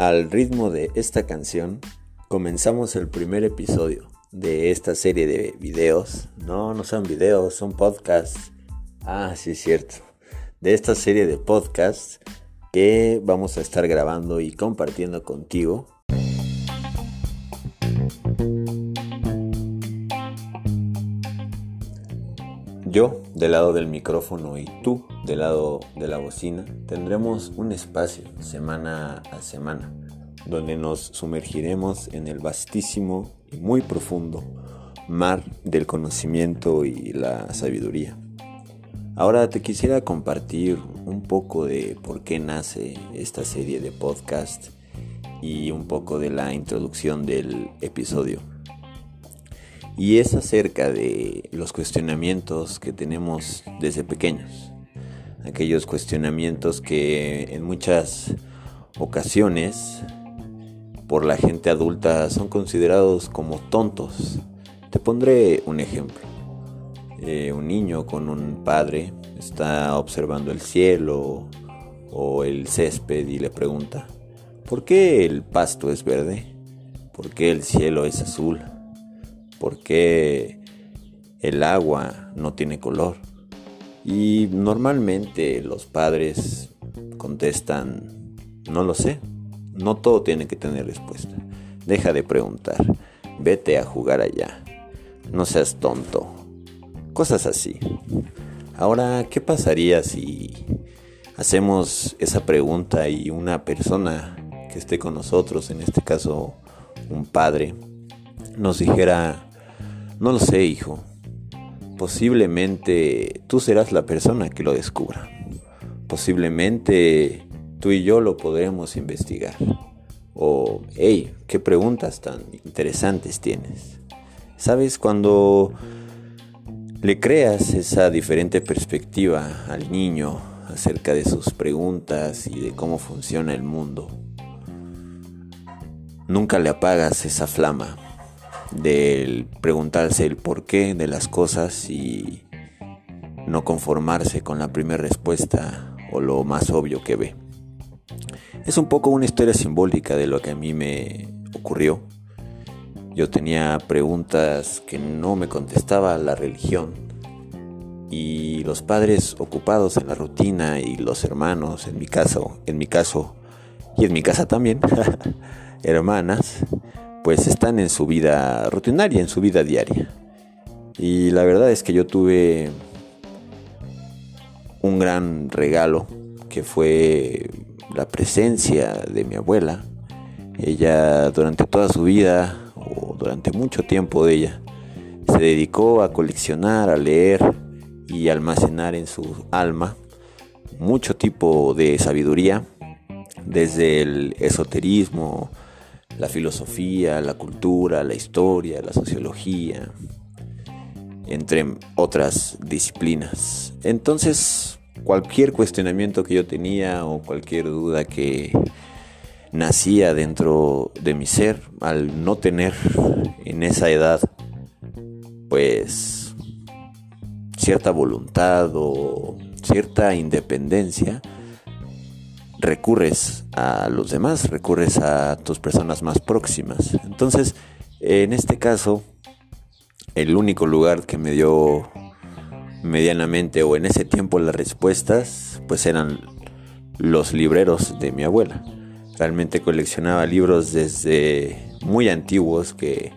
Al ritmo de esta canción, comenzamos el primer episodio de esta serie de videos. No, no son videos, son podcasts. Ah, sí, es cierto. De esta serie de podcasts que vamos a estar grabando y compartiendo contigo. Yo del lado del micrófono y tú del lado de la bocina tendremos un espacio semana a semana donde nos sumergiremos en el vastísimo y muy profundo mar del conocimiento y la sabiduría. Ahora te quisiera compartir un poco de por qué nace esta serie de podcast y un poco de la introducción del episodio y es acerca de los cuestionamientos que tenemos desde pequeños. Aquellos cuestionamientos que en muchas ocasiones por la gente adulta son considerados como tontos. Te pondré un ejemplo. Eh, un niño con un padre está observando el cielo o el césped y le pregunta, ¿por qué el pasto es verde? ¿Por qué el cielo es azul? Por qué el agua no tiene color. Y normalmente los padres contestan, no lo sé, no todo tiene que tener respuesta. Deja de preguntar, vete a jugar allá, no seas tonto, cosas así. Ahora, ¿qué pasaría si hacemos esa pregunta y una persona que esté con nosotros, en este caso un padre, nos dijera, no lo sé, hijo. Posiblemente tú serás la persona que lo descubra. Posiblemente tú y yo lo podremos investigar. O, hey, qué preguntas tan interesantes tienes. ¿Sabes? Cuando le creas esa diferente perspectiva al niño acerca de sus preguntas y de cómo funciona el mundo, nunca le apagas esa flama del preguntarse el porqué de las cosas y no conformarse con la primera respuesta o lo más obvio que ve. Es un poco una historia simbólica de lo que a mí me ocurrió. Yo tenía preguntas que no me contestaba la religión y los padres ocupados en la rutina y los hermanos, en mi caso, en mi caso y en mi casa también, hermanas, pues están en su vida rutinaria, en su vida diaria. Y la verdad es que yo tuve un gran regalo que fue la presencia de mi abuela. Ella durante toda su vida, o durante mucho tiempo de ella, se dedicó a coleccionar, a leer y almacenar en su alma mucho tipo de sabiduría, desde el esoterismo, la filosofía, la cultura, la historia, la sociología, entre otras disciplinas. Entonces, cualquier cuestionamiento que yo tenía o cualquier duda que nacía dentro de mi ser, al no tener en esa edad, pues, cierta voluntad o cierta independencia, recurres a los demás, recurres a tus personas más próximas. Entonces, en este caso, el único lugar que me dio medianamente o en ese tiempo las respuestas, pues eran los libreros de mi abuela. Realmente coleccionaba libros desde muy antiguos que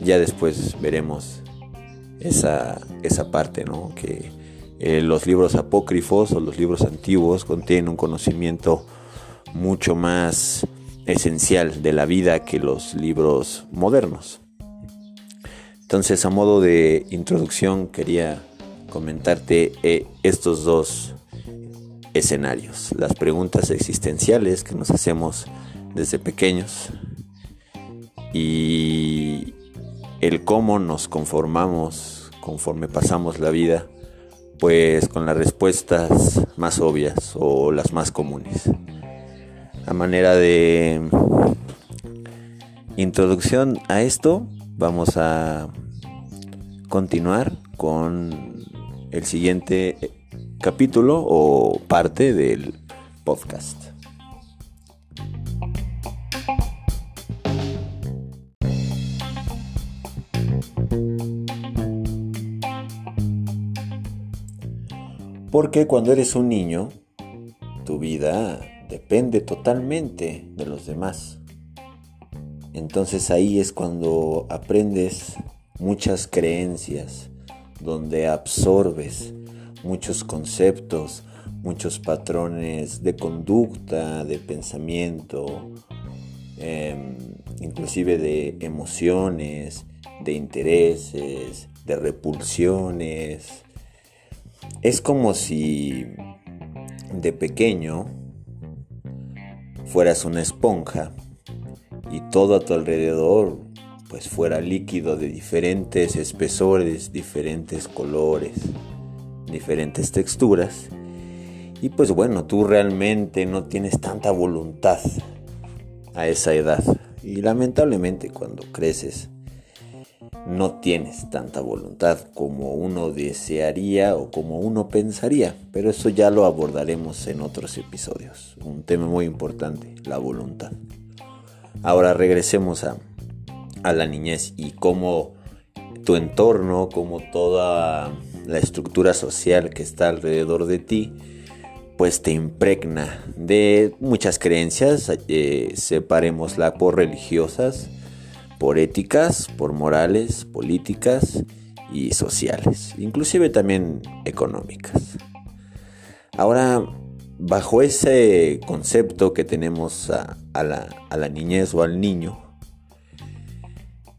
ya después veremos esa, esa parte, ¿no? Que eh, los libros apócrifos o los libros antiguos contienen un conocimiento mucho más esencial de la vida que los libros modernos. Entonces, a modo de introducción, quería comentarte eh, estos dos escenarios, las preguntas existenciales que nos hacemos desde pequeños y el cómo nos conformamos conforme pasamos la vida pues con las respuestas más obvias o las más comunes. A manera de introducción a esto, vamos a continuar con el siguiente capítulo o parte del podcast. Porque cuando eres un niño, tu vida depende totalmente de los demás. Entonces ahí es cuando aprendes muchas creencias, donde absorbes muchos conceptos, muchos patrones de conducta, de pensamiento, em, inclusive de emociones, de intereses, de repulsiones. Es como si de pequeño fueras una esponja y todo a tu alrededor pues fuera líquido de diferentes espesores, diferentes colores, diferentes texturas. Y pues bueno, tú realmente no tienes tanta voluntad a esa edad. Y lamentablemente cuando creces no tienes tanta voluntad como uno desearía o como uno pensaría, pero eso ya lo abordaremos en otros episodios. Un tema muy importante, la voluntad. Ahora regresemos a, la niñez y cómo tu entorno, como toda la estructura social que está alrededor de ti, pues te impregna de muchas creencias, eh, separémosla por religiosas, por éticas, por morales, políticas y sociales, inclusive también económicas. Ahora, bajo ese concepto que tenemos a, la, a la niñez o al niño,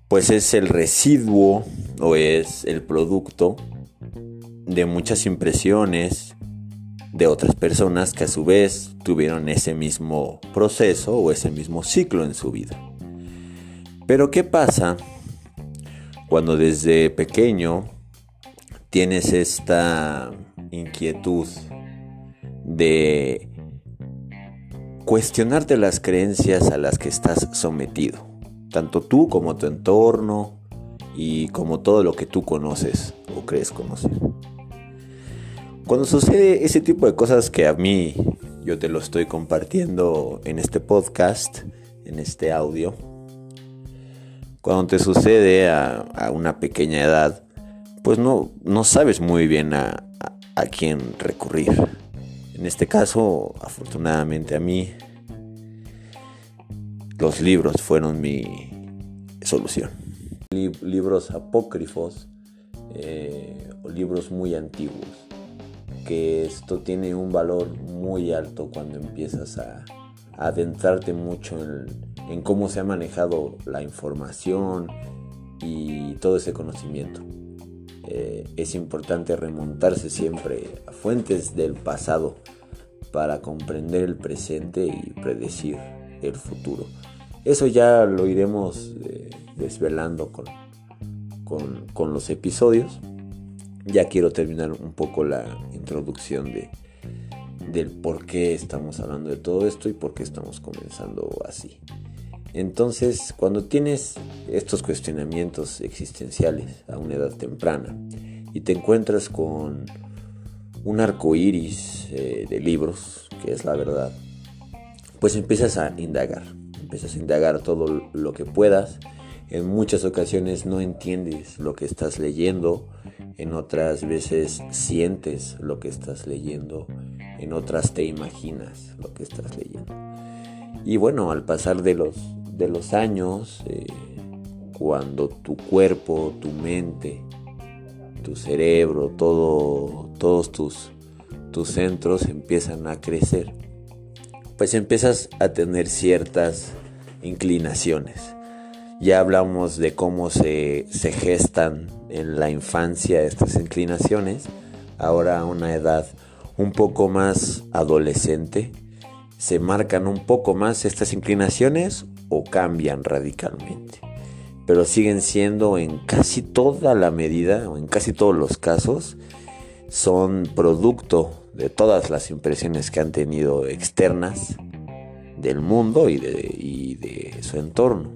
pues es el residuo o es el producto de muchas impresiones de otras personas que a su vez tuvieron ese mismo proceso o ese mismo ciclo en su vida. Pero ¿qué pasa cuando desde pequeño tienes esta inquietud de cuestionarte las creencias a las que estás sometido? Tanto tú como tu entorno y como todo lo que tú conoces o crees conocer. Cuando sucede ese tipo de cosas que a mí yo te lo estoy compartiendo en este podcast, en este audio, cuando te sucede a, una pequeña edad, pues no, no sabes muy bien a, a, quién recurrir. En este caso, afortunadamente a mí, los libros fueron mi solución. libros apócrifos eh, o libros muy antiguos, que esto tiene un valor muy alto cuando empiezas a adentrarte mucho en en cómo se ha manejado la información y todo ese conocimiento. Eh, es importante remontarse siempre a fuentes del pasado para comprender el presente y predecir el futuro. Eso ya lo iremos eh, desvelando con, con, con, los episodios. Ya quiero terminar un poco la introducción de, del por qué estamos hablando de todo esto y por qué estamos comenzando así. Entonces, cuando tienes estos cuestionamientos existenciales a una edad temprana y te encuentras con un arco iris eh, de libros, que es la verdad, pues empiezas a indagar, empiezas a indagar todo lo que puedas. En muchas ocasiones no entiendes lo que estás leyendo, en otras veces sientes lo que estás leyendo, en otras te imaginas lo que estás leyendo. Y bueno, al pasar de los de los años, eh, cuando tu cuerpo, tu mente, tu cerebro, todo, todos tus, tus centros empiezan a crecer, pues empiezas a tener ciertas inclinaciones. Ya hablamos de cómo se, se gestan en la infancia estas inclinaciones, ahora a una edad un poco más adolescente, se marcan un poco más estas inclinaciones o cambian radicalmente. Pero siguen siendo en casi toda la medida o en casi todos los casos son producto de todas las impresiones que han tenido externas del mundo y de, su entorno.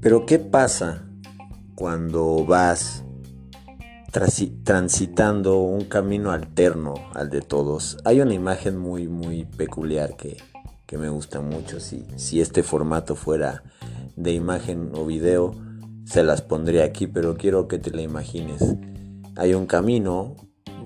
Pero ¿qué pasa cuando vas transitando un camino alterno al de todos. Hay una imagen muy, muy peculiar que, me gusta mucho. Si, si este formato fuera de imagen o video, se las pondría aquí, pero quiero que te la imagines. hay un camino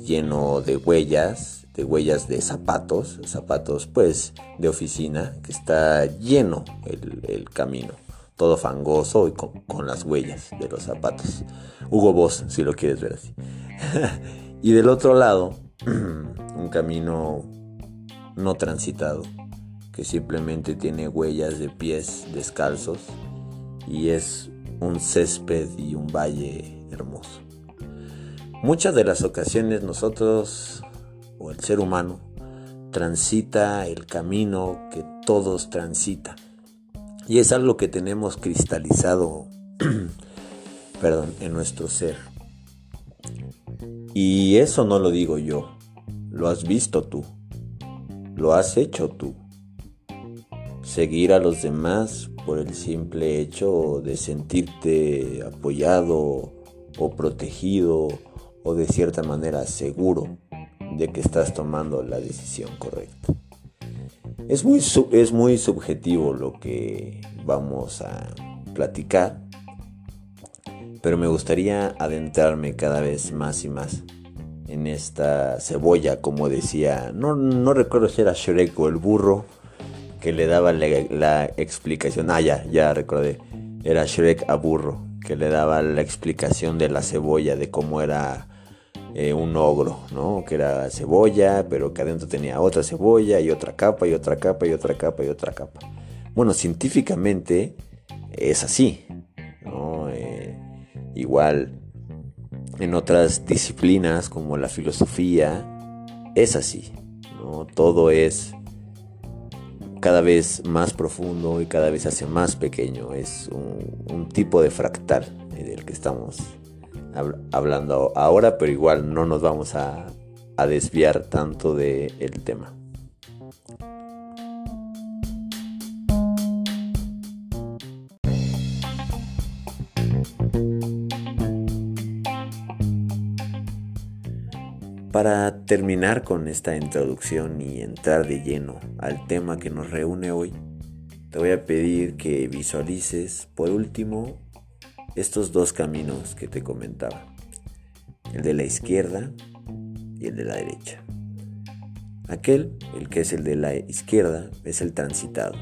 lleno de huellas, de huellas de zapatos, zapatos pues de oficina, que está lleno el, camino, todo fangoso y con, las huellas de los zapatos. Hugo Boss, si lo quieres ver así. y del otro lado, un camino no transitado, que simplemente tiene huellas de pies descalzos y es un césped y un valle hermoso. Muchas de las ocasiones nosotros o el ser humano transita el camino que todos transitan. Y es algo que tenemos cristalizado perdón, en nuestro ser. Y eso no lo digo yo, lo has visto tú, lo has hecho tú. Seguir a los demás por el simple hecho de sentirte apoyado o protegido o de cierta manera seguro de que estás tomando la decisión correcta. Es muy, es muy subjetivo lo que vamos a platicar, pero me gustaría adentrarme cada vez más y más en esta cebolla, como decía, no, no recuerdo si era Shrek o el burro que le daba la, la explicación, ah ya, ya recordé, era Shrek a burro, que le daba la explicación de la cebolla, de cómo era eh, un ogro, ¿no? Que era cebolla, pero que adentro tenía otra cebolla y otra capa y otra capa y otra capa y otra capa. Bueno, científicamente es así, ¿no? Eh, igual en otras disciplinas como la filosofía es así, ¿no? Todo es cada vez más profundo y cada vez hace más pequeño. Es un, un tipo de fractal del que estamos hablando ahora, pero igual no nos vamos a, desviar tanto del el tema. Para terminar con esta introducción y entrar de lleno al tema que nos reúne hoy, te voy a pedir que visualices por último estos dos caminos que te comentaba, el de la izquierda y el de la derecha. Aquel, el que es el de la izquierda, es el transitado,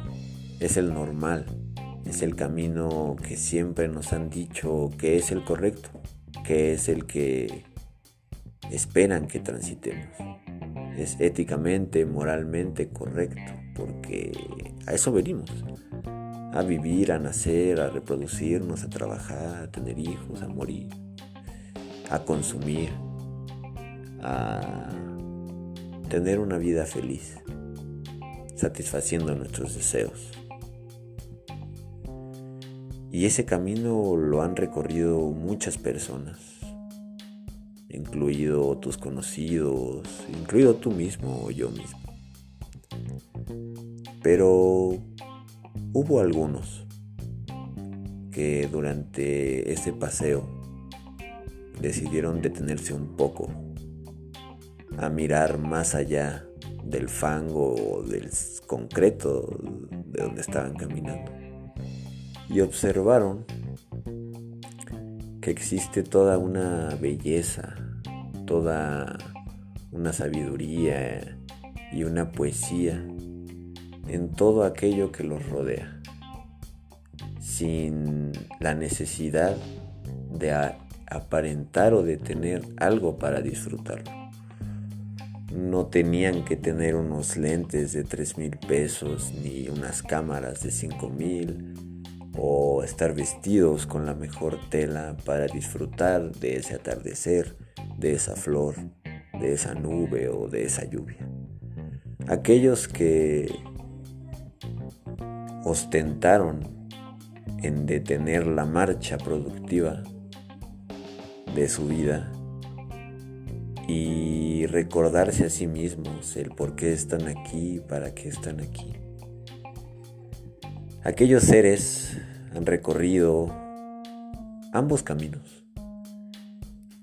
es el normal, es el camino que siempre nos han dicho que es el correcto, que es el que esperan que transitemos. Es éticamente, moralmente correcto, porque a eso venimos a vivir, a nacer, a reproducirnos, a trabajar, a tener hijos, a morir, a consumir, a tener una vida feliz, satisfaciendo nuestros deseos. Y ese camino lo han recorrido muchas personas, incluido tus conocidos, incluido tú mismo o yo mismo. Pero Hubo algunos que durante ese paseo decidieron detenerse un poco a mirar más allá del fango o del concreto de donde estaban caminando y observaron que existe toda una belleza, toda una sabiduría y una poesía en todo aquello que los rodea, sin la necesidad de aparentar o de tener algo para disfrutarlo. No tenían que tener unos lentes de 3 mil pesos ni unas cámaras de 5 mil o estar vestidos con la mejor tela para disfrutar de ese atardecer, de esa flor, de esa nube o de esa lluvia. Aquellos que ostentaron en detener la marcha productiva de su vida y recordarse a sí mismos el por qué están aquí, para qué están aquí. Aquellos seres han recorrido ambos caminos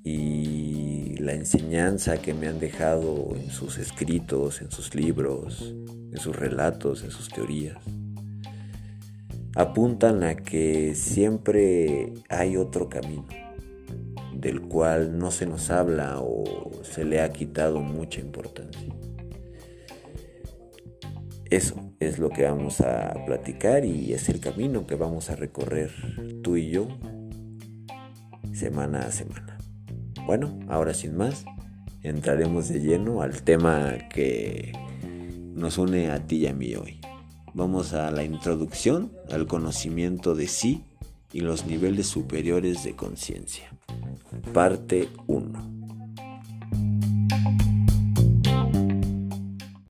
y la enseñanza que me han dejado en sus escritos, en sus libros, en sus relatos, en sus teorías apuntan a que siempre hay otro camino, del cual no se nos habla o se le ha quitado mucha importancia. Eso es lo que vamos a platicar y es el camino que vamos a recorrer tú y yo semana a semana. Bueno, ahora sin más, entraremos de lleno al tema que nos une a ti y a mí hoy. Vamos a la introducción al conocimiento de sí y los niveles superiores de conciencia. Parte 1.